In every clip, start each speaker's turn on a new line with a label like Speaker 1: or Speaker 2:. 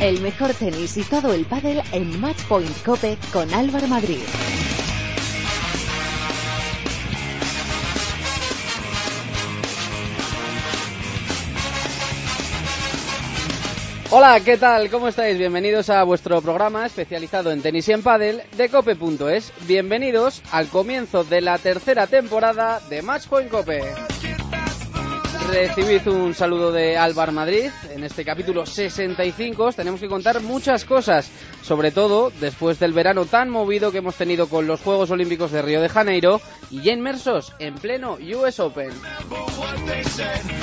Speaker 1: El mejor tenis y todo el pádel en Matchpoint Cope con Álvaro Madrid.
Speaker 2: Hola, ¿qué tal? ¿Cómo estáis? Bienvenidos a vuestro programa especializado en tenis y en pádel de cope.es. Bienvenidos al comienzo de la tercera temporada de Matchpoint Cope. Recibid un saludo de Álvaro Madrid. En este capítulo 65 os tenemos que contar muchas cosas, sobre todo después del verano tan movido que hemos tenido con los Juegos Olímpicos de Río de Janeiro y ya inmersos en pleno US Open.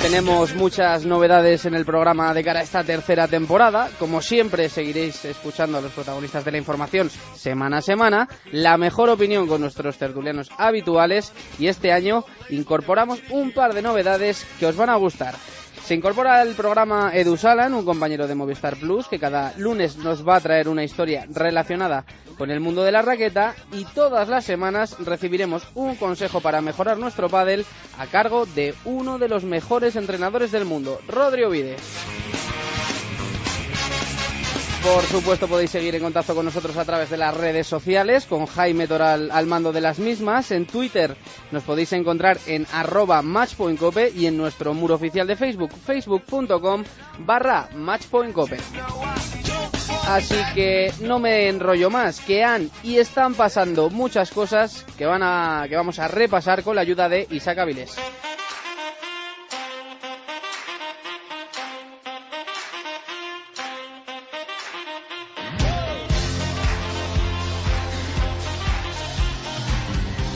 Speaker 2: Tenemos muchas novedades en el programa de cara a esta tercera temporada. Como siempre, seguiréis escuchando a los protagonistas de la información semana a semana, la mejor opinión con nuestros tertulianos habituales y este año incorporamos un par de novedades que os van a gustar. Se incorpora al programa Edu Salan, un compañero de Movistar Plus, que cada lunes nos va a traer una historia relacionada con el mundo de la raqueta y todas las semanas recibiremos un consejo para mejorar nuestro pádel a cargo de uno de los mejores entrenadores del mundo, Rodrigo Vides. Por supuesto podéis seguir en contacto con nosotros a través de las redes sociales, con Jaime Toral al mando de las mismas. En Twitter nos podéis encontrar en arroba matchpointcope y en nuestro muro oficial de Facebook, facebook.com barra matchpointcope. Así que no me enrollo más, que han y están pasando muchas cosas que, van a, que vamos a repasar con la ayuda de Isaac Avilés.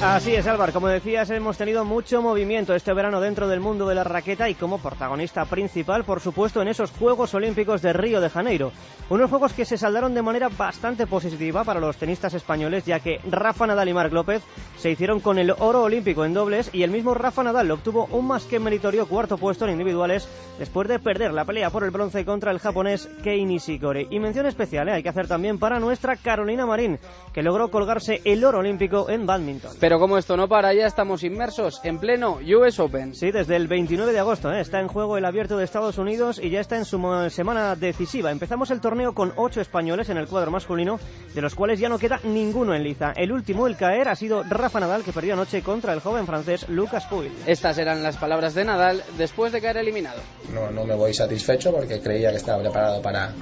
Speaker 3: Así es, Álvaro. Como decías, hemos tenido mucho movimiento este verano dentro del mundo de la raqueta y como protagonista principal, por supuesto, en esos Juegos Olímpicos de Río de Janeiro. Unos juegos que se saldaron de manera bastante positiva para los tenistas españoles, ya que Rafa Nadal y Marc López se hicieron con el oro olímpico en dobles y el mismo Rafa Nadal obtuvo un más que meritorio cuarto puesto en individuales después de perder la pelea por el bronce contra el japonés Kei Nishikori. Y mención especial ¿eh? hay que hacer también para nuestra Carolina Marín, que logró colgarse el oro olímpico en badminton.
Speaker 2: Como esto no para, ya estamos inmersos en pleno US Open.
Speaker 3: Sí, desde el 29 de agosto ¿eh? está en juego el abierto de Estados Unidos y ya está en su semana decisiva. Empezamos el torneo con ocho españoles en el cuadro masculino, de los cuales ya no queda ninguno en liza. El último, el caer, ha sido Rafa Nadal, que perdió anoche contra el joven francés Lucas Pouille.
Speaker 2: Estas eran las palabras de Nadal después de caer eliminado.
Speaker 4: No, no me voy satisfecho porque creía que estaba preparado para,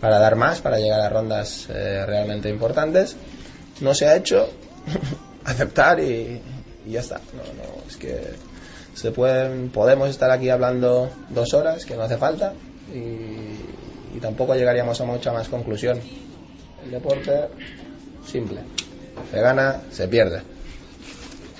Speaker 4: para dar más, para llegar a rondas eh, realmente importantes. No se ha hecho. aceptar y, ya está. No, no, es que se pueden, podemos estar aquí hablando dos horas, que no hace falta, y, y tampoco llegaríamos a mucha más conclusión. El deporte, simple. Se gana, se pierde.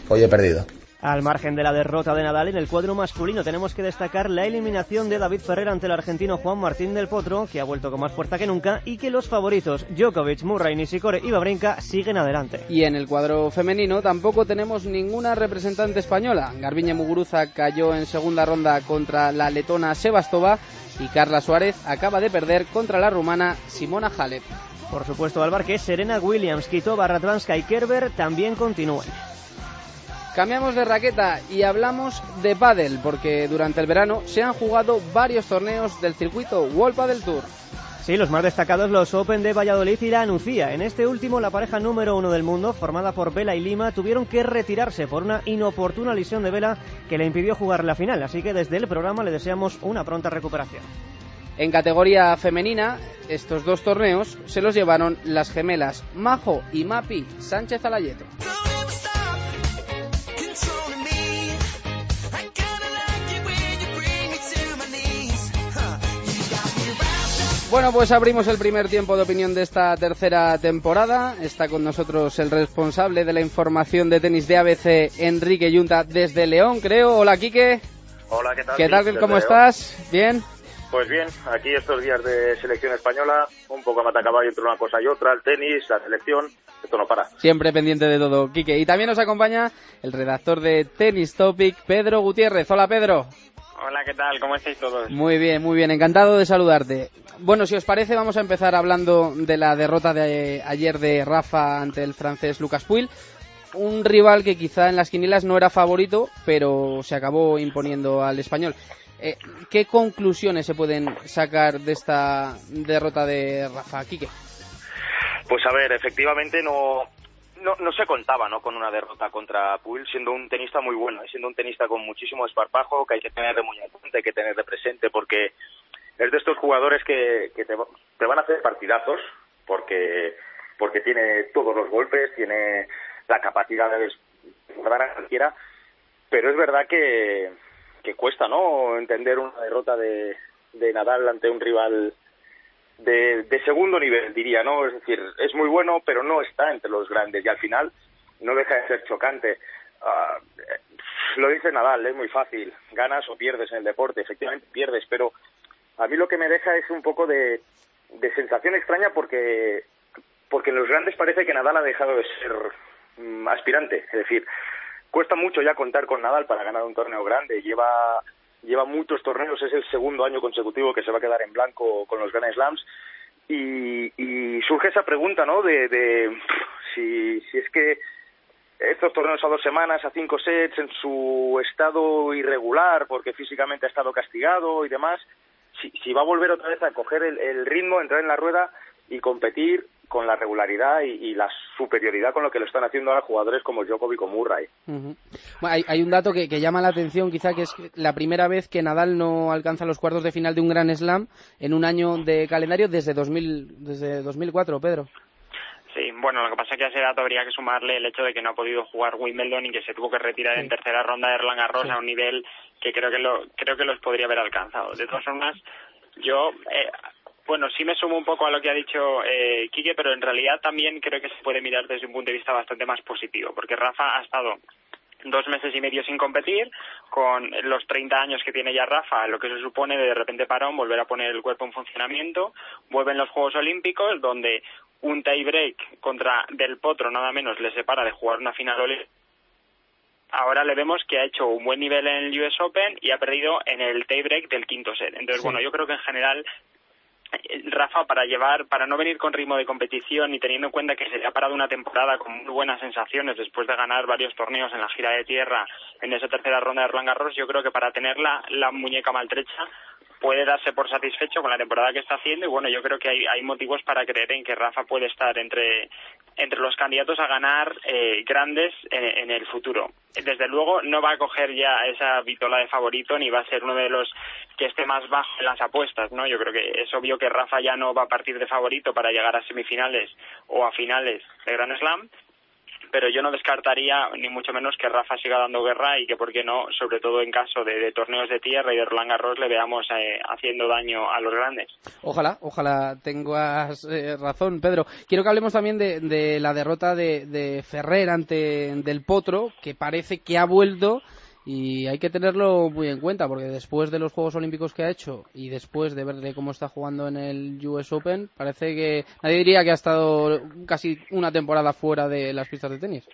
Speaker 4: Hoy he perdido.
Speaker 3: Al margen de la derrota de Nadal en el cuadro masculino, tenemos que destacar la eliminación de David Ferrer ante el argentino Juan Martín del Potro, que ha vuelto con más fuerza que nunca, y que los favoritos Djokovic, Murray, Nishikori y Babrinka siguen adelante.
Speaker 2: Y en el cuadro femenino tampoco tenemos ninguna representante española. Garbiñe Muguruza cayó en segunda ronda contra la letona Sebastova y Carla Suárez acaba de perder contra la rumana Simona Halep.
Speaker 3: Por supuesto, Alvar, que Serena Williams, Kitova, Radvanska y Kerber también continúan.
Speaker 2: Cambiamos de raqueta y hablamos de pádel, porque durante el verano se han jugado varios torneos del circuito World Padel Tour.
Speaker 3: Sí, los más destacados los Open de Valladolid y la Nucía. En este último, la pareja número uno del mundo, formada por Vela y Lima, tuvieron que retirarse por una inoportuna lesión de Vela que le impidió jugar la final. Así que desde el programa le deseamos una pronta recuperación.
Speaker 2: En categoría femenina, estos dos torneos se los llevaron las gemelas Majo y Mapi Sánchez Alayeto. Bueno, pues abrimos el primer tiempo de opinión de esta tercera temporada. Está con nosotros el responsable de la información de tenis de ABC, Enrique Yunta, desde León, creo. Hola, Quique.
Speaker 5: Hola, ¿qué tal?
Speaker 2: ¿Qué tal? ¿Cómo estás? ¿Bien?
Speaker 5: Pues bien, aquí estos días de selección española, un poco a matacaballo entre una cosa y otra, el tenis, la selección, esto no para.
Speaker 2: Siempre pendiente de todo, Quique. Y también nos acompaña el redactor de Tennis Topic, Pedro Gutiérrez. Hola, Pedro.
Speaker 6: Hola, ¿qué tal? ¿Cómo estáis todos?
Speaker 2: Muy bien, muy bien. Encantado de saludarte. Bueno, si os parece, vamos a empezar hablando de la derrota de ayer de Rafa ante el francés Lucas Puil. Un rival que quizá en las quinielas no era favorito, pero se acabó imponiendo al español. Eh, ¿Qué conclusiones se pueden sacar de esta derrota de Rafa Quique?
Speaker 7: Pues a ver, efectivamente no, no, no se contaba ¿no? con una derrota contra Puig, siendo un tenista muy bueno, siendo un tenista con muchísimo esparpajo, que hay que tener de muy hay que tener de presente, porque es de estos jugadores que, te van a hacer partidazos, porque, porque tiene todos los golpes, tiene la capacidad de guardar a cualquiera, pero es verdad que, que cuesta no entender una derrota de, de Nadal ante un rival de, de segundo nivel, diría, ¿no? Es decir, es muy bueno, pero no está entre los grandes y al final no deja de ser chocante. Ah, lo dice Nadal, es muy fácil, ganas o pierdes en el deporte, efectivamente pierdes, pero a mí lo que me deja es un poco de, de sensación extraña porque, porque en los grandes parece que Nadal ha dejado de ser mm, aspirante, es decir, cuesta mucho ya contar con Nadal para ganar un torneo grande, lleva lleva muchos torneos, es el segundo año consecutivo que se va a quedar en blanco con los Grand Slams. Y, y surge esa pregunta, ¿no? De, si, si es que estos torneos a dos semanas, a cinco sets, en su estado irregular, porque físicamente ha estado castigado y demás, si, si va a volver otra vez a coger el, el ritmo, entrar en la rueda y competir con la regularidad y, y, la superioridad con lo que lo están haciendo ahora jugadores como Djokovic o Murray.
Speaker 2: Uh -huh. bueno, hay, hay, un dato que, que, llama la atención, quizá que es la primera vez que Nadal no alcanza los cuartos de final de un Gran Slam en un año de calendario desde 2000, desde 2004, Pedro.
Speaker 6: Sí, bueno, lo que pasa es que a ese dato habría que sumarle el hecho de que no ha podido jugar Wimbledon y que se tuvo que retirar sí. en tercera ronda de Roland Garros sí. a un nivel que creo que lo creo que los podría haber alcanzado. De todas formas, yo eh, bueno, sí me sumo un poco a lo que ha dicho eh, Quique, pero en realidad también creo que se puede mirar desde un punto de vista bastante más positivo, porque Rafa ha estado dos meses y medio sin competir, con los 30 años que tiene ya Rafa, lo que se supone de, de repente parón, volver a poner el cuerpo en funcionamiento, vuelven los Juegos Olímpicos, donde un tie break contra Del Potro nada menos le separa de jugar una final olímpica ahora le vemos que ha hecho un buen nivel en el US Open y ha perdido en el tiebreak del quinto set. Entonces, sí. bueno, yo creo que en general Rafa para llevar, para no venir con ritmo de competición y teniendo en cuenta que se le ha parado una temporada con muy buenas sensaciones después de ganar varios torneos en la gira de tierra en esa tercera ronda de Roland Garros, yo creo que para tener la, la muñeca maltrecha puede darse por satisfecho con la temporada que está haciendo y bueno, yo creo que hay, hay motivos para creer en que Rafa puede estar entre, entre los candidatos a ganar eh, grandes en, en, el futuro. Desde luego no va a coger ya esa vitola de favorito ni va a ser uno de los que esté más bajo en las apuestas, ¿no? Yo creo que es obvio que Rafa ya no va a partir de favorito para llegar a semifinales o a finales de Grand Slam, pero yo no descartaría ni mucho menos que Rafa siga dando guerra y que, por qué no, sobre todo en caso de, torneos de tierra y de Roland Garros, le veamos eh, haciendo daño a los grandes.
Speaker 2: Ojalá, ojalá tengas eh, razón, Pedro. Quiero que hablemos también de, de la derrota de, de Ferrer ante Del Potro, que parece que ha vuelto y hay que tenerlo muy en cuenta porque después de los Juegos Olímpicos que ha hecho y después de verle cómo está jugando en el US Open, parece que nadie diría que ha estado casi una temporada fuera de las pistas de tenis.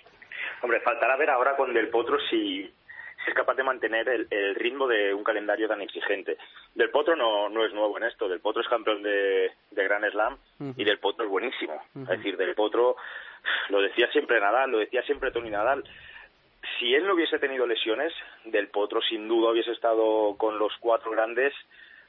Speaker 7: Hombre, faltará ver ahora con Del Potro si, si es capaz de mantener el, el, ritmo de un calendario tan exigente. Del Potro no, no es nuevo en esto, Del Potro es campeón de, de Grand Slam uh -huh. y Del Potro es buenísimo. Uh -huh. Es decir, Del Potro lo decía siempre Nadal, lo decía siempre Tony Nadal si él no hubiese tenido lesiones, Del Potro sin duda hubiese estado con los cuatro grandes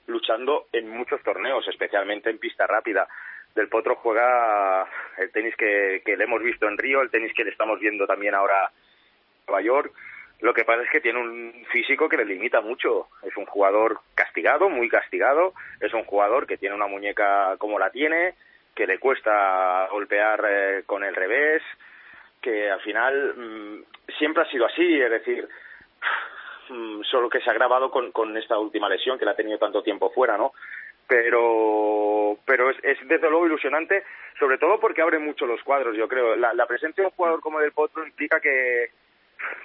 Speaker 7: luchando en muchos torneos, especialmente en pista rápida. Del Potro juega el tenis que, que le hemos visto en Río, el tenis que le estamos viendo también ahora en Nueva York. Lo que pasa es que tiene un físico que le limita mucho. Es un jugador castigado, muy castigado. Es un jugador que tiene una muñeca como la tiene, que le cuesta golpear eh, con el revés que al final mmm, siempre ha sido así, es decir, mmm, solo que se ha agravado con, esta última lesión que la ha tenido tanto tiempo fuera, ¿no? Pero, pero es, es desde luego ilusionante, sobre todo porque abre mucho los cuadros, yo creo. La, la presencia de un jugador como Del Potro implica que,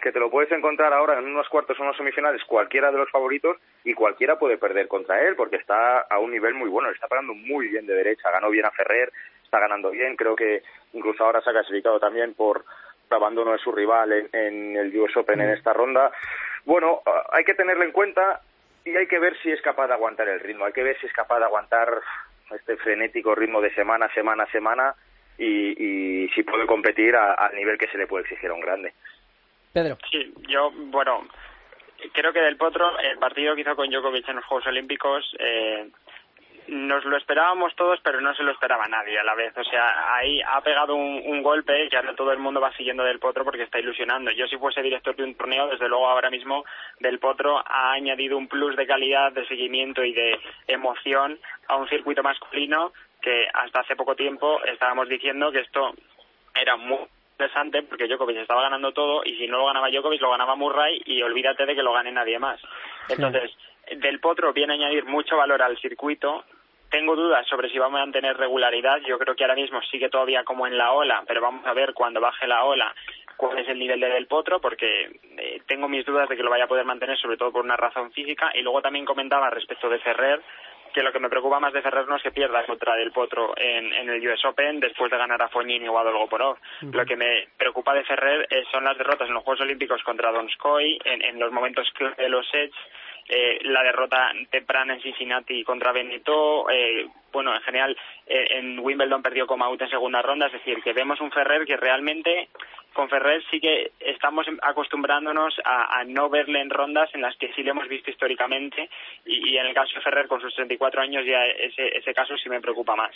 Speaker 7: que te lo puedes encontrar ahora en unos cuartos o unos semifinales cualquiera de los favoritos y cualquiera puede perder contra él porque está a un nivel muy bueno, está parando muy bien de derecha, ganó bien a Ferrer, está ganando bien, creo que incluso ahora se ha clasificado también por abandono de su rival en, en el US Open en esta ronda. Bueno, hay que tenerlo en cuenta y hay que ver si es capaz de aguantar el ritmo, hay que ver si es capaz de aguantar este frenético ritmo de semana, semana, semana y, y si puede competir al nivel que se le puede exigir a un grande.
Speaker 2: Pedro.
Speaker 6: Sí, yo, bueno, creo que Del Potro, el partido que hizo con Djokovic en los Juegos Olímpicos, eh, nos lo esperábamos todos, pero no se lo esperaba nadie a la vez. O sea, ahí ha pegado un, golpe que ahora todo el mundo va siguiendo del Potro porque está ilusionando. Yo si fuese director de un torneo, desde luego ahora mismo del Potro ha añadido un plus de calidad, de seguimiento y de emoción a un circuito masculino que hasta hace poco tiempo estábamos diciendo que esto era muy interesante porque Djokovic estaba ganando todo y si no lo ganaba Djokovic lo ganaba Murray y olvídate de que lo gane nadie más. Entonces, del Potro viene a añadir mucho valor al circuito tengo dudas sobre si va a mantener regularidad. Yo creo que ahora mismo sigue todavía como en la ola, pero vamos a ver cuando baje la ola cuál es el nivel de Del Potro, porque eh, tengo mis dudas de que lo vaya a poder mantener, sobre todo por una razón física. Y luego también comentaba respecto de Ferrer, que lo que me preocupa más de Ferrer no es que pierda contra Del Potro en, el US Open después de ganar a Fognini o a Dolgoporov. Lo que me preocupa de Ferrer eh, son las derrotas en los Juegos Olímpicos contra Donskoy, en, en los momentos de los sets, eh, la derrota temprana en Cincinnati contra Benito, eh, bueno, en general eh, en Wimbledon perdió como out en segunda ronda, es decir, que vemos un Ferrer que realmente con Ferrer sí que estamos acostumbrándonos a, no verle en rondas en las que sí le hemos visto históricamente y, en el caso de Ferrer con sus 34 años ya ese, ese caso sí me preocupa más.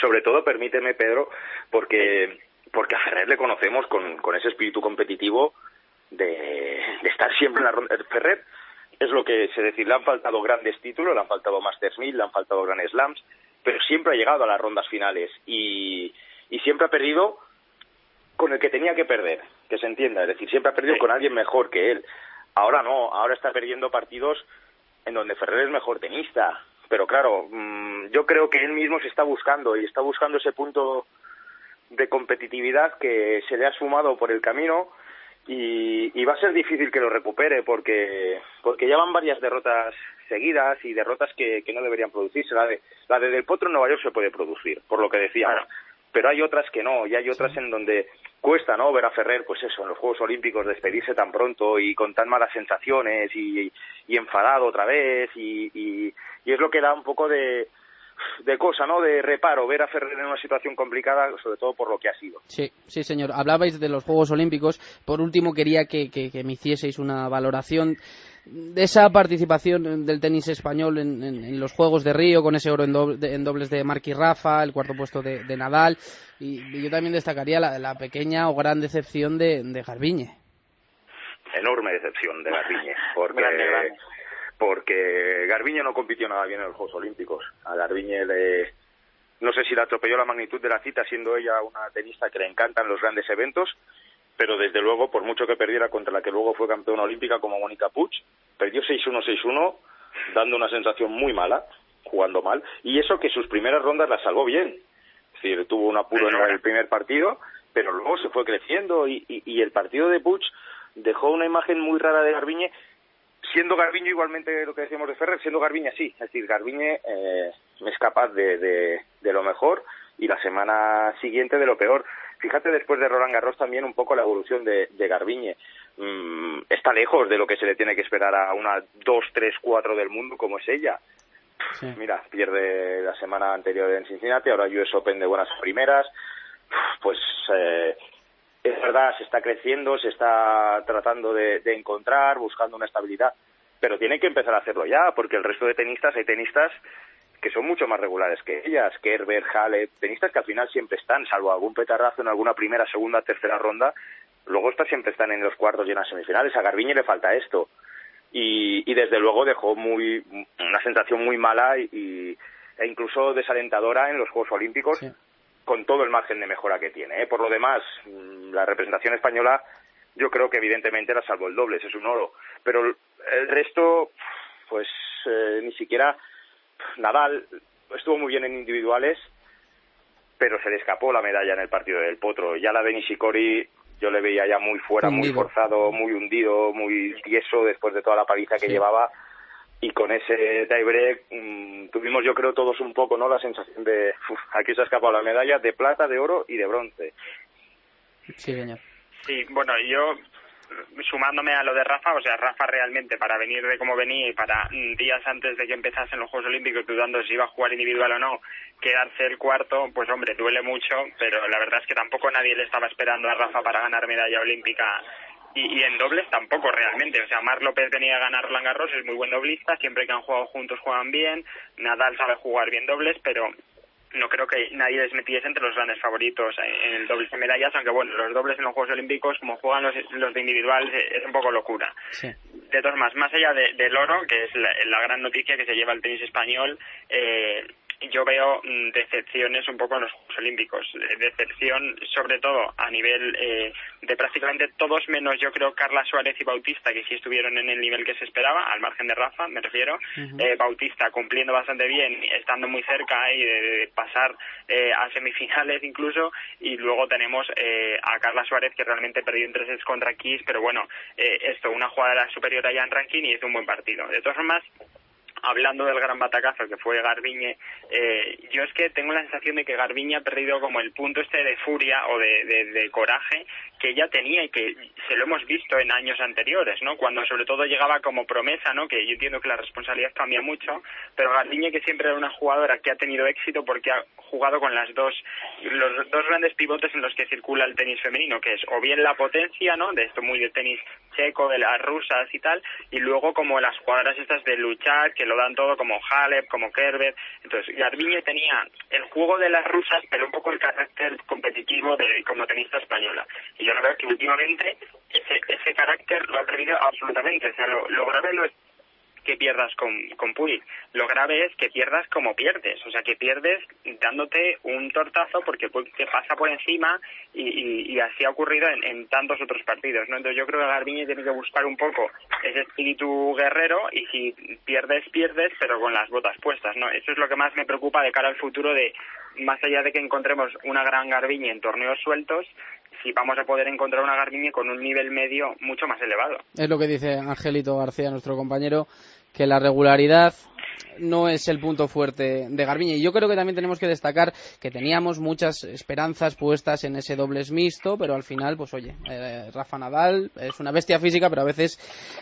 Speaker 7: Sobre todo, permíteme, Pedro, porque, porque a Ferrer le conocemos con, con ese espíritu competitivo de, de estar siempre en la ronda. Ferrer es lo que se decir, le han faltado grandes títulos, le han faltado Masters 1000, le han faltado Grand Slams, pero siempre ha llegado a las rondas finales y, y siempre ha perdido con el que tenía que perder, que se entienda, es decir, siempre ha perdido con alguien mejor que él. Ahora no, ahora está perdiendo partidos en donde Ferrer es mejor tenista, pero claro, mm, yo creo que él mismo se está buscando y está buscando ese punto de competitividad que se le ha sumado por el camino y, va a ser difícil que lo recupere porque porque ya van varias derrotas seguidas y derrotas que, que no deberían producirse. La de, la de Del Potro en Nueva York se puede producir, por lo que decíamos. Pero hay otras que no, y hay otras en donde cuesta, ¿no? Ver a Ferrer, pues eso, en los Juegos Olímpicos despedirse tan pronto y con tan malas sensaciones y, y enfadado otra vez y, y, y es lo que da un poco de, de cosa, ¿no? De reparo, ver a Ferrer en una situación complicada, sobre todo por lo que ha sido.
Speaker 2: Sí, sí, señor. Hablabais de los Juegos Olímpicos. Por último, quería que, me hicieseis una valoración de esa participación del tenis español en, los Juegos de Río, con ese oro en, dobles de Marquis Rafa, el cuarto puesto de, Nadal. Y, yo también destacaría la, pequeña o gran decepción de, de Garbiñe.
Speaker 7: Enorme decepción de Garbiñe, porque porque Garbiñe no compitió nada bien en los Juegos Olímpicos. A Garbiñe le, no sé si le atropelló la magnitud de la cita, siendo ella una tenista que le encantan los grandes eventos, pero desde luego, por mucho que perdiera contra la que luego fue campeona olímpica como Mónica Puig, perdió 6-1, 6-1, dando una sensación muy mala, jugando mal, y eso que sus primeras rondas las salvó bien. Es decir, tuvo un apuro en el primer partido, pero luego se fue creciendo y, y el partido de Puig dejó una imagen muy rara de Garbiñe siendo Garbiño igualmente lo que decíamos de Ferrer, siendo Garbiñe sí, es decir, Garbiñe eh, es capaz de, de, lo mejor y la semana siguiente de lo peor. Fíjate después de Roland Garros también un poco la evolución de, de Garbiñe. Mm, está lejos de lo que se le tiene que esperar a una 2, 3, 4 del mundo como es ella. Mira, pierde la semana anterior en Cincinnati, ahora US Open de buenas primeras. Pues eh, es verdad, se está creciendo, se está tratando de, encontrar, buscando una estabilidad, pero tiene que empezar a hacerlo ya, porque el resto de tenistas, hay tenistas que son mucho más regulares que ellas, Kerber, Halep, tenistas que al final siempre están, salvo algún petarrazo en alguna primera, segunda, tercera ronda, luego está, siempre están en los cuartos y en las semifinales. A Garbiñe le falta esto. Y, desde luego dejó muy una sensación muy mala y, e incluso desalentadora en los Juegos Olímpicos, con todo el margen de mejora que tiene. ¿eh? Por lo demás, mm, la representación española yo creo que evidentemente la salvo el doble, es un oro. Pero el resto, pues eh, ni siquiera Nadal estuvo muy bien en individuales, pero se le escapó la medalla en el partido del Potro. Ya la de Nishikori yo le veía ya muy fuera, muy forzado, muy hundido, muy tieso después de toda la paliza que llevaba y con ese tiebreak mm, tuvimos yo creo todos un poco no la sensación de aquí se ha escapado la medalla de plata de oro y de bronce.
Speaker 2: Sí señor.
Speaker 6: Sí bueno yo sumándome a lo de Rafa, o sea, Rafa realmente para venir de como venía y para mm, días antes de que empezasen los Juegos Olímpicos dudando si iba a jugar individual o no, quedarse el cuarto, pues hombre, duele mucho, pero la verdad es que tampoco nadie le estaba esperando a Rafa para ganar medalla olímpica y, en dobles tampoco realmente. O sea, Mar López venía a ganar Roland Garros, es muy buen doblista, siempre que han jugado juntos juegan bien, Nadal sabe jugar bien dobles, pero no creo que nadie les metiese entre los grandes favoritos en el dobles de medallas, aunque bueno, los dobles en los Juegos Olímpicos, como juegan los, los de individual, es un poco locura. De todas más, más allá del oro, que es la, la, gran noticia que se lleva el tenis español, eh, yo veo mm, decepciones un poco en los Juegos Olímpicos. Decepción, sobre todo, a nivel eh, de prácticamente todos menos, yo creo, Carla Suárez y Bautista, que sí estuvieron en el nivel que se esperaba, al margen de Rafa, me refiero. eh, Bautista cumpliendo bastante bien, estando muy cerca ahí de, pasar eh, a semifinales incluso. Y luego tenemos eh, a Carla Suárez, que realmente perdió en tres sets contra Kiss, pero bueno, eh, esto, una jugada superior allá en ranking y hizo un buen partido. De todas formas, hablando del gran batacazo que fue Garbiñe, eh, yo es que tengo la sensación de que Garbiñe ha perdido como el punto este de furia o de, de, coraje que ella tenía y que se lo hemos visto en años anteriores, ¿no? Cuando sobre todo llegaba como promesa, ¿no? Que yo entiendo que la responsabilidad cambia mucho, pero Garbiñe que siempre era una jugadora que ha tenido éxito porque ha jugado con las dos los dos grandes pivotes en los que circula el tenis femenino, que es o bien la potencia, ¿no? De esto muy de tenis checo, de las rusas y tal, y luego como las jugadoras estas de luchar, que lo dan todo como Halep, como Kerber. Entonces, Garbiñe tenía el juego de las rusas, pero un poco el carácter competitivo de como tenista española. Y yo creo que últimamente ese, ese carácter lo ha perdido absolutamente. O sea, lo, grave no es que pierdas con, con Lo grave es que pierdas como pierdes, o sea, que pierdes dándote un tortazo porque te pasa por encima y, y, así ha ocurrido en, en, tantos otros partidos, ¿no? Entonces yo creo que Garbiñe tiene que buscar un poco ese espíritu guerrero y si pierdes, pierdes, pero con las botas puestas, ¿no? Eso es lo que más me preocupa de cara al futuro de, más allá de que encontremos una gran Garbiñe en torneos sueltos, si vamos a poder encontrar una Garbiñe con un nivel medio mucho más elevado.
Speaker 2: Es lo que dice Angelito García, nuestro compañero, que la regularidad no es el punto fuerte de Garbiñe. Y yo creo que también tenemos que destacar que teníamos muchas esperanzas puestas en ese dobles mixto, pero al final, pues oye, eh, Rafa Nadal es una bestia física, pero a veces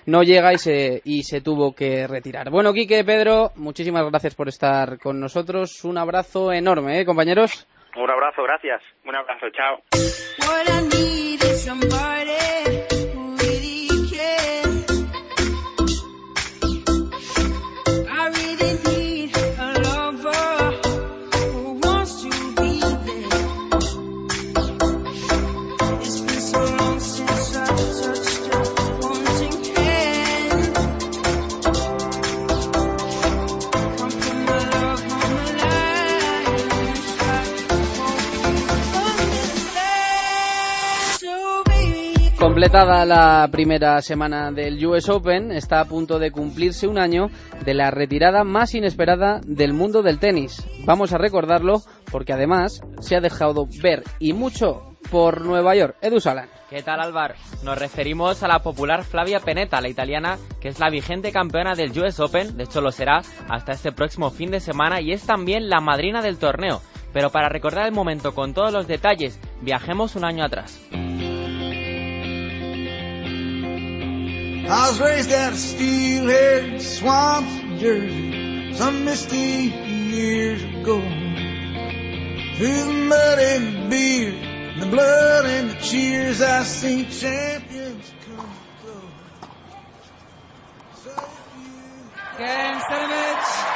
Speaker 2: no llega y se, y se tuvo que retirar. Bueno, Quique, Pedro, muchísimas gracias por estar con nosotros. Un abrazo enorme, ¿eh, compañeros?
Speaker 6: Un abrazo, gracias. Un abrazo, chao.
Speaker 2: Completada la primera semana del US Open, está a punto de cumplirse un año de la retirada más inesperada del mundo del tenis. Vamos a recordarlo porque además se ha dejado ver y mucho por Nueva York. Edu Salan.
Speaker 8: ¿Qué tal Álvaro? Nos referimos a la popular Flavia Peneta, la italiana, que es la vigente campeona del US Open, de hecho lo será hasta este próximo fin de semana y es también la madrina del torneo. Pero para recordar el momento con todos los detalles, viajemos un año atrás. I was raised out of steel-haired swamps of Jersey some misty years ago. Through the mud and the beer, and the blood and the cheers, I see champions come and go. So Game, set image,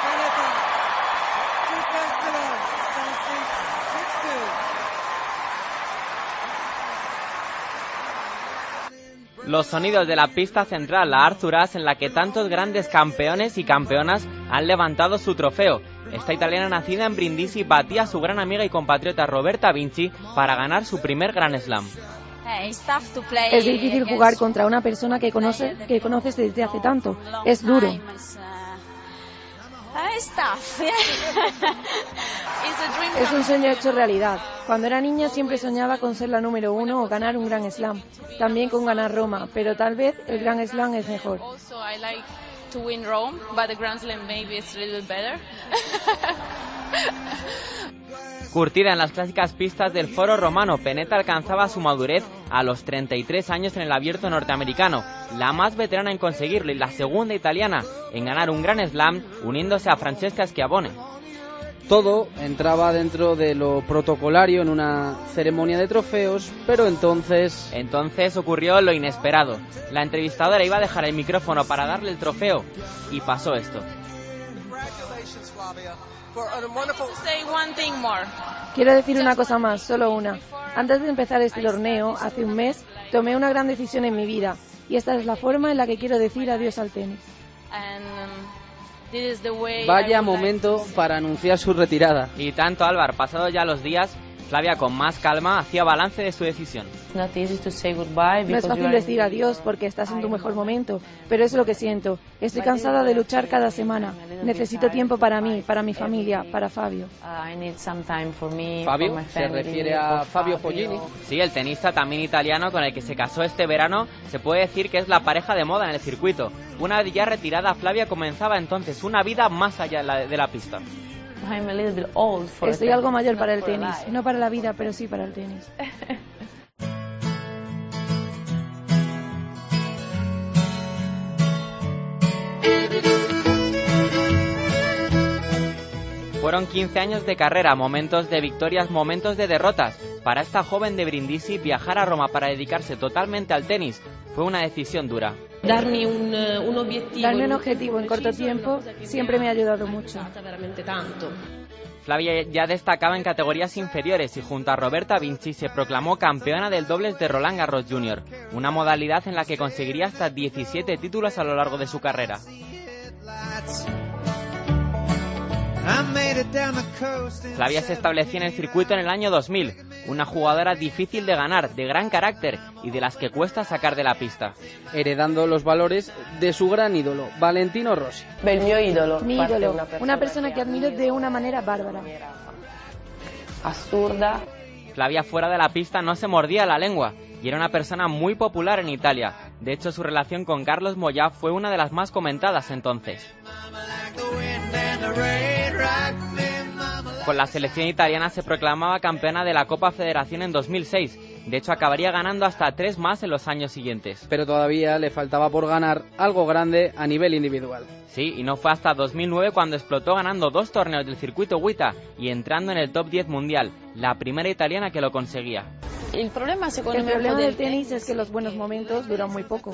Speaker 8: los sonidos de la pista central, la Arzuras, en la que tantos grandes campeones y campeonas han levantado su trofeo. Esta italiana nacida en Brindisi batía a su gran amiga y compatriota Roberta Vinci para ganar su primer Grand Slam.
Speaker 9: Es difícil jugar contra una persona que, conoce, que conoces desde hace tanto. Es duro. es un sueño hecho realidad. Cuando era niña siempre soñaba con ser la número uno o ganar un Gran Slam. También con ganar Roma, pero tal vez el Gran Slam es mejor.
Speaker 8: Curtida en las clásicas pistas del foro romano, Peneta alcanzaba su madurez a los 33 años en el abierto norteamericano, la más veterana en conseguirlo y la segunda italiana en ganar un gran slam, uniéndose a Francesca Schiavone.
Speaker 2: Todo entraba dentro de lo protocolario en una ceremonia de trofeos, pero entonces...
Speaker 8: Entonces ocurrió lo inesperado. La entrevistadora iba a dejar el micrófono para darle el trofeo y pasó esto.
Speaker 9: Quiero decir una cosa más, solo una. Antes de empezar este torneo, hace un mes, tomé una gran decisión en mi vida y esta es la forma en la que quiero decir adiós al tenis.
Speaker 2: Vaya momento para anunciar su retirada.
Speaker 8: Y tanto, Álvaro, pasados ya los días, Flavia con más calma hacía balance de su decisión.
Speaker 9: No es fácil decir adiós porque estás en tu mejor momento, pero es lo que siento. Estoy cansada de luchar cada semana. Necesito tiempo para mí, para mi familia, para Fabio.
Speaker 2: Fabio se refiere a Fabio Foglini.
Speaker 8: Sí, el tenista también italiano con el que se casó este verano, se puede decir que es la pareja de moda en el circuito. Una vez ya retirada, Flavia comenzaba entonces una vida más allá de la pista.
Speaker 9: Estoy algo mayor para el tenis, no para la vida, pero sí para el tenis.
Speaker 8: Fueron 15 años de carrera, momentos de victorias, momentos de derrotas. Para esta joven de Brindisi, viajar a Roma para dedicarse totalmente al tenis fue una decisión dura.
Speaker 9: Darme un, eh, un objetivo, Darme un objetivo en corto tiempo siempre me ha ayudado mucho.
Speaker 8: Flavia ya destacaba en categorías inferiores y junto a Roberta Vinci se proclamó campeona del dobles de Roland Garros Jr., una modalidad en la que conseguiría hasta 17 títulos a lo largo de su carrera. Flavia se estableció en el circuito en el año 2000, una jugadora difícil de ganar, de gran carácter y de las que cuesta sacar de la pista.
Speaker 2: Heredando los valores de su gran ídolo, Valentino Rossi.
Speaker 9: El ídolo. Mi ídolo, una persona que admiro de una manera bárbara.
Speaker 8: Absurda. Flavia fuera de la pista no se mordía la lengua y era una persona muy popular en Italia. De hecho, su relación con Carlos Moyá fue una de las más comentadas entonces. Con la selección italiana se proclamaba campeona de la Copa Federación en 2006. De hecho, acabaría ganando hasta tres más en los años siguientes.
Speaker 2: Pero todavía le faltaba por ganar algo grande a nivel individual.
Speaker 8: Sí, y no fue hasta 2009 cuando explotó ganando dos torneos del circuito WTA y entrando en el top 10 mundial, la primera italiana que lo conseguía.
Speaker 9: El problema, el problema del tenis es que los buenos momentos duran muy poco.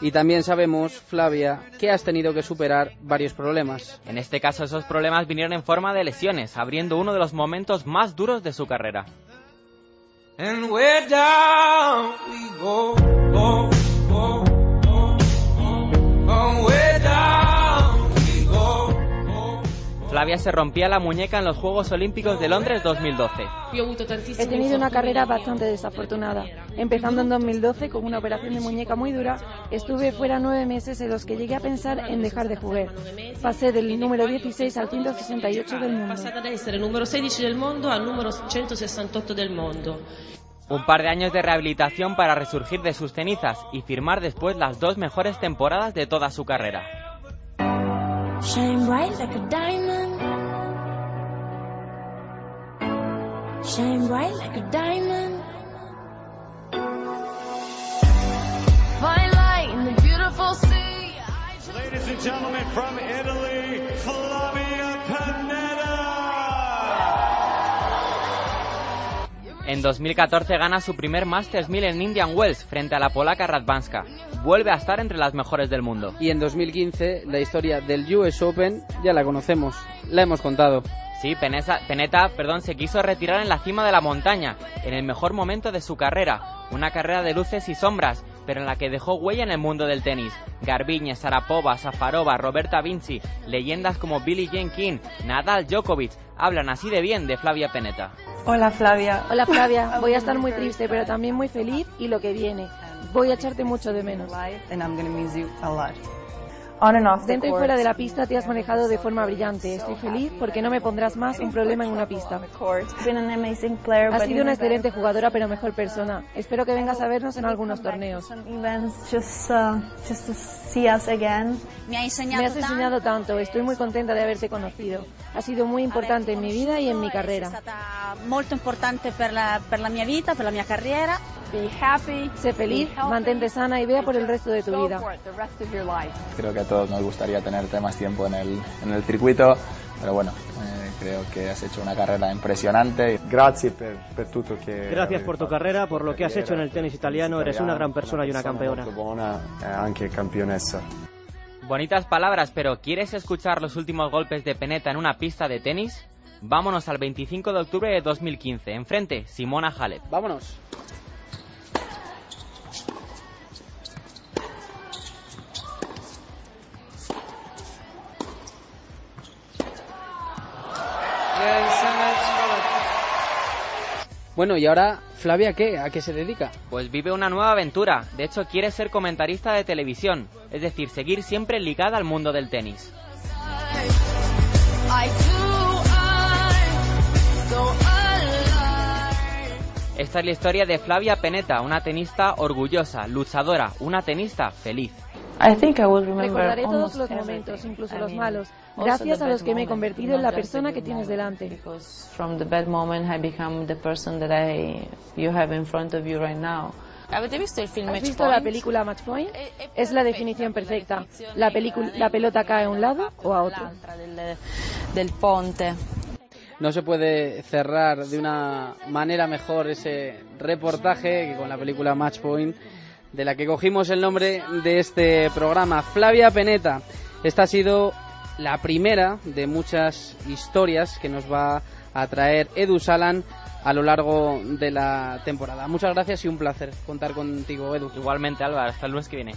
Speaker 2: Y también sabemos, Flavia, que has tenido que superar varios problemas.
Speaker 8: En este caso, esos problemas vinieron en forma de lesiones, abriendo uno de los momentos más duros de su carrera. Flavia se rompía la muñeca en los Juegos Olímpicos de Londres 2012.
Speaker 9: He tenido una carrera bastante desafortunada. Empezando en 2012 con una operación de muñeca muy dura, estuve fuera nueve meses en los que llegué a pensar en dejar de jugar. Pasé del número 16 al 168 del mundo.
Speaker 10: número 16 del mundo al número 168 del mundo.
Speaker 8: Un par de años de rehabilitación para resurgir de sus cenizas y firmar después las dos mejores temporadas de toda su carrera. Shine bright like a diamond. Shine bright like a diamond. Find light in the beautiful sea. Ladies and gentlemen from Italy, Flavia En 2014 gana su primer Masters 1000 en Indian Wells frente a la polaca Radwanska. Vuelve a estar entre las mejores del mundo.
Speaker 2: Y en 2015 la historia del US Open ya la conocemos, la hemos contado.
Speaker 8: Sí, Peneta perdón, se quiso retirar en la cima de la montaña, en el mejor momento de su carrera, una carrera de luces y sombras, pero en la que dejó huella en el mundo del tenis. Garbiñe, Sarapova, Safarova, Roberta Vinci, leyendas como Billie Jean King, Nadal, Djokovic, hablan así de bien de Flavia Peneta.
Speaker 9: Hola Flavia. Hola Flavia, voy a estar muy triste, pero también muy feliz y lo que viene. Voy a echarte mucho de menos. Dentro y fuera de la pista te has manejado de forma brillante. Estoy feliz porque no me pondrás más un problema en una pista. Has sido una excelente jugadora, pero mejor persona. Espero que vengas a vernos en algunos torneos. Uh, me has enseñado tanto. Estoy muy contenta de haberte conocido. Ha sido muy importante en mi vida y en mi carrera.
Speaker 11: Muy importante para la, mia vita, para la mia carrera.
Speaker 9: Sé feliz, mantente sana y vea por el resto de tu vida.
Speaker 11: Creo que a todos nos gustaría tenerte más tiempo en el, en el circuito, pero bueno, eh, creo que has hecho una carrera impresionante.
Speaker 12: Gracias por, por todo que
Speaker 3: Gracias por tu carrera, por lo que has hecho en el tenis italiano. Eres una gran persona y una campeona.
Speaker 12: buona e anche campionessa.
Speaker 8: Bonitas palabras, pero ¿quieres escuchar los últimos golpes de Peneta en una pista de tenis? Vámonos al 25 de octubre de 2015. Enfrente, Simona Halep.
Speaker 2: Vámonos. Bueno, y ahora, Flavia, ¿qué? ¿A qué se dedica?
Speaker 8: Pues vive una nueva aventura. De hecho, quiere ser comentarista de televisión. Es decir, seguir siempre ligada al mundo del tenis. Esta es la historia de Flavia Peneta, una tenista orgullosa, luchadora, una tenista feliz.
Speaker 9: Recordaré todos los momentos, incluso los malos, gracias a los que me he convertido en la persona que tienes delante.
Speaker 13: ¿Avete visto el film
Speaker 9: ¿Has visto la película Match Point? Es la definición perfecta. La, la pelota cae a un lado o a otro.
Speaker 13: del, del ponte?
Speaker 2: No se puede cerrar de una manera mejor ese reportaje que con la película Match Point, de la que cogimos el nombre de este programa. Flavia Peneta. Esta ha sido la primera de muchas historias que nos va a traer Edu Salan a lo largo de la temporada. Muchas gracias y un placer contar contigo, Edu.
Speaker 8: Igualmente, Álvaro, hasta el lunes que viene.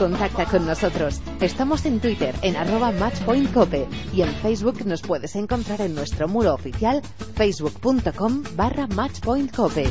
Speaker 1: Contacta con nosotros. Estamos en Twitter en arroba matchpointcope y en Facebook nos puedes encontrar en nuestro muro oficial facebook.com barra matchpointcope.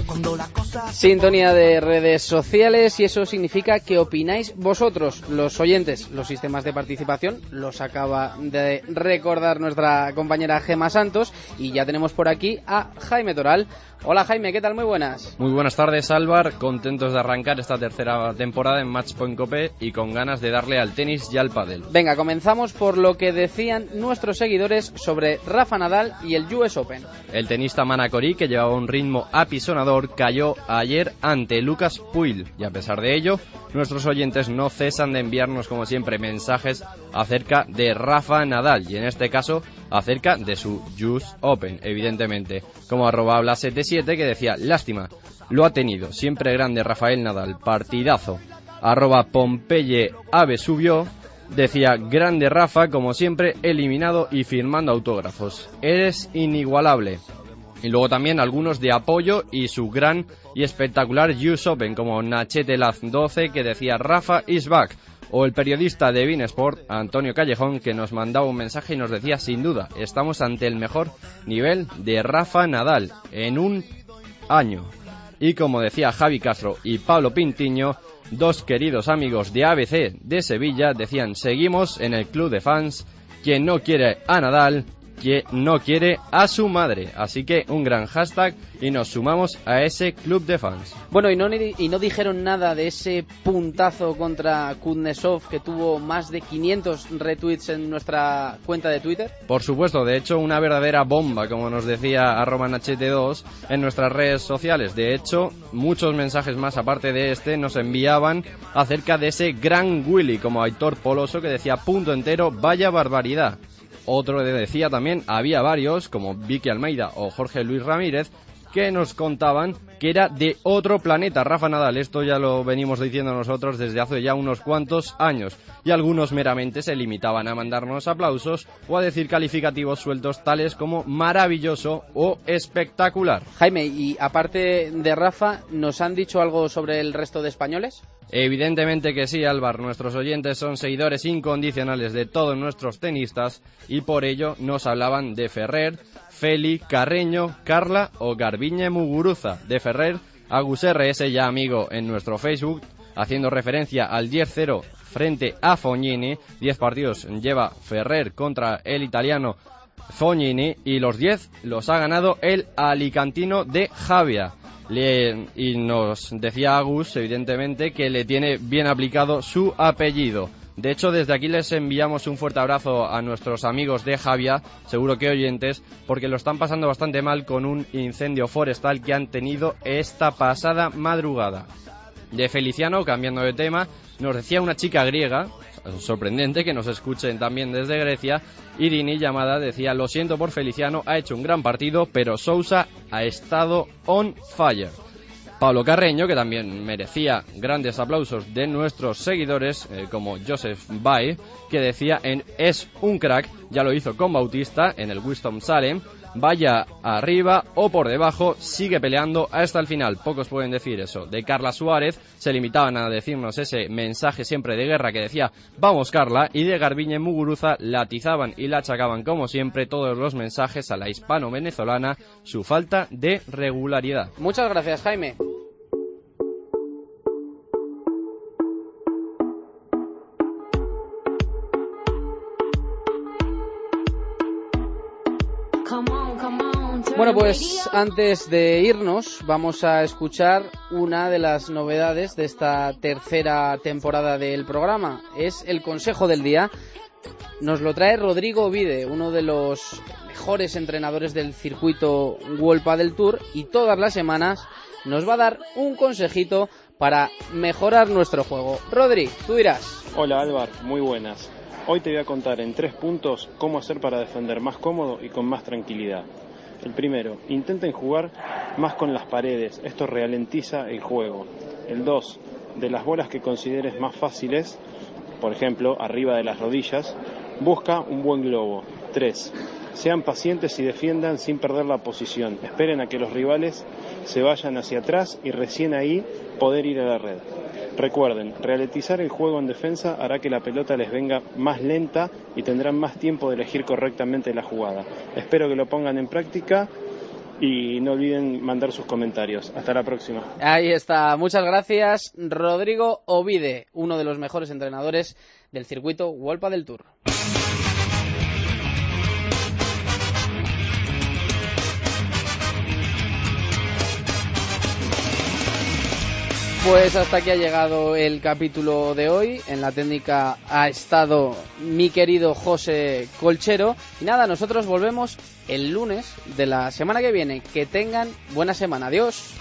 Speaker 2: Sintonía de redes sociales y eso significa que opináis vosotros, los oyentes. Los sistemas de participación los acaba de recordar nuestra compañera Gema Santos y ya tenemos por aquí a Jaime Toral. Hola Jaime, ¿qué tal? Muy buenas.
Speaker 14: Muy buenas tardes, Álvar. Contentos de arrancar esta tercera temporada en Matchpoint Cope y con ganas de darle al tenis y al pádel.
Speaker 2: Venga, comenzamos por lo que decían nuestros seguidores sobre Rafa Nadal y el US Open.
Speaker 14: El tenista manacorí, que llevaba un ritmo apisonador, cayó ayer ante Lucas Puil y a pesar de ello, nuestros oyentes no cesan de enviarnos como siempre mensajes acerca de Rafa Nadal y en este caso acerca de su US Open, evidentemente, como arroba habla 77 que decía, lástima, lo ha tenido, siempre grande Rafael Nadal, partidazo. Arroba Pompeye Ave subió, decía, grande Rafa, como siempre, eliminado y firmando autógrafos. Eres inigualable. Y luego también algunos de apoyo y su gran y espectacular US Open, como Nachete Laz 12, que decía Rafa is back. O el periodista de Bein Sport, Antonio Callejón, que nos mandaba un mensaje y nos decía, sin duda, estamos ante el mejor nivel de Rafa Nadal en un año. Y como decía Javi Castro y Pablo Pintiño, dos queridos amigos de ABC de Sevilla decían, seguimos en el club de fans, quien no quiere a Nadal, quien no quiere a su madre. Así que un gran hashtag y nos sumamos a ese club de fans.
Speaker 2: Bueno, y no, y no dijeron nada de ese puntazo contra Kuznetsov que tuvo más de 500 retweets en nuestra cuenta de Twitter.
Speaker 14: Por supuesto, de hecho, una verdadera bomba, como nos decía arroba nachete2 en nuestras redes sociales. De hecho, muchos mensajes más aparte de este nos enviaban acerca de ese gran Willy, como Aitor Poloso, que decía punto entero, vaya barbaridad. Otro le decía también, había varios, como Vicky Almeida o Jorge Luis Ramírez, que nos contaban que era de otro planeta. Rafa Nadal, esto ya lo venimos diciendo nosotros desde hace ya unos cuantos años. Y algunos meramente se limitaban a mandarnos aplausos o a decir calificativos sueltos tales como maravilloso o espectacular.
Speaker 2: Jaime, y aparte de Rafa, ¿nos han dicho algo sobre el resto de españoles?
Speaker 14: Evidentemente que sí, Álvar. Nuestros oyentes son seguidores incondicionales de todos nuestros tenistas y por ello nos hablaban de Ferrer, Feli, Carreño, Carla o Garbiñe Muguruza. De Ferrer, Agus RS, ya amigo en nuestro Facebook, haciendo referencia al 10-0 frente a Fognini. 10 partidos lleva Ferrer contra el italiano Fognini y los 10 los ha ganado el alicantino de Javia y nos decía Agus, evidentemente, que le tiene bien aplicado su apellido. De hecho, desde aquí les enviamos un fuerte abrazo a nuestros amigos de Javia, seguro que oyentes, porque lo están pasando bastante mal con un incendio forestal que han tenido esta pasada madrugada. De Feliciano, cambiando de tema, nos decía una chica griega, sorprendente que nos escuchen también desde Grecia. Irini, llamada, decía, lo siento por Feliciano, ha hecho un gran partido, pero Sousa ha estado on fire. Pablo Carreño, que también merecía grandes aplausos de nuestros seguidores, eh, como Joseph Bay, que decía en es un crack, ya lo hizo con Bautista en el Wisdom Salem, vaya arriba o por debajo, sigue peleando hasta el final. Pocos pueden decir eso. De Carla Suárez se limitaban a decirnos ese mensaje siempre de guerra que decía vamos Carla y de Garbiñe Muguruza latizaban y la achacaban como siempre todos los mensajes a la hispano-venezolana su falta de regularidad.
Speaker 2: Muchas gracias Jaime. Bueno, pues antes de irnos vamos a escuchar una de las novedades de esta tercera temporada del programa. Es el Consejo del Día. Nos lo trae Rodrigo Ovide, uno de los mejores entrenadores del circuito World del Tour y todas las semanas nos va a dar un consejito para mejorar nuestro juego. Rodri, tú dirás.
Speaker 15: Hola Álvaro, muy buenas. Hoy te voy a contar en tres puntos cómo hacer para defender más cómodo y con más tranquilidad. El primero, intenten jugar más con las paredes, esto ralentiza el juego. El dos, de las bolas que consideres más fáciles, por ejemplo, arriba de las rodillas, busca un buen globo. Tres, sean pacientes y defiendan sin perder la posición. Esperen a que los rivales se vayan hacia atrás y recién ahí poder ir a la red. Recuerden, ralentizar el juego en defensa hará que la pelota les venga más lenta y tendrán más tiempo de elegir correctamente la jugada. Espero que lo pongan en práctica y no olviden mandar sus comentarios. Hasta la próxima.
Speaker 2: Ahí está. Muchas gracias, Rodrigo Ovide, uno de los mejores entrenadores del circuito Wolpa del Tour. Pues hasta aquí ha llegado el capítulo de hoy. En la técnica ha estado mi querido José Colchero. Y nada, nosotros volvemos el lunes de la semana que viene. Que tengan buena semana. Adiós.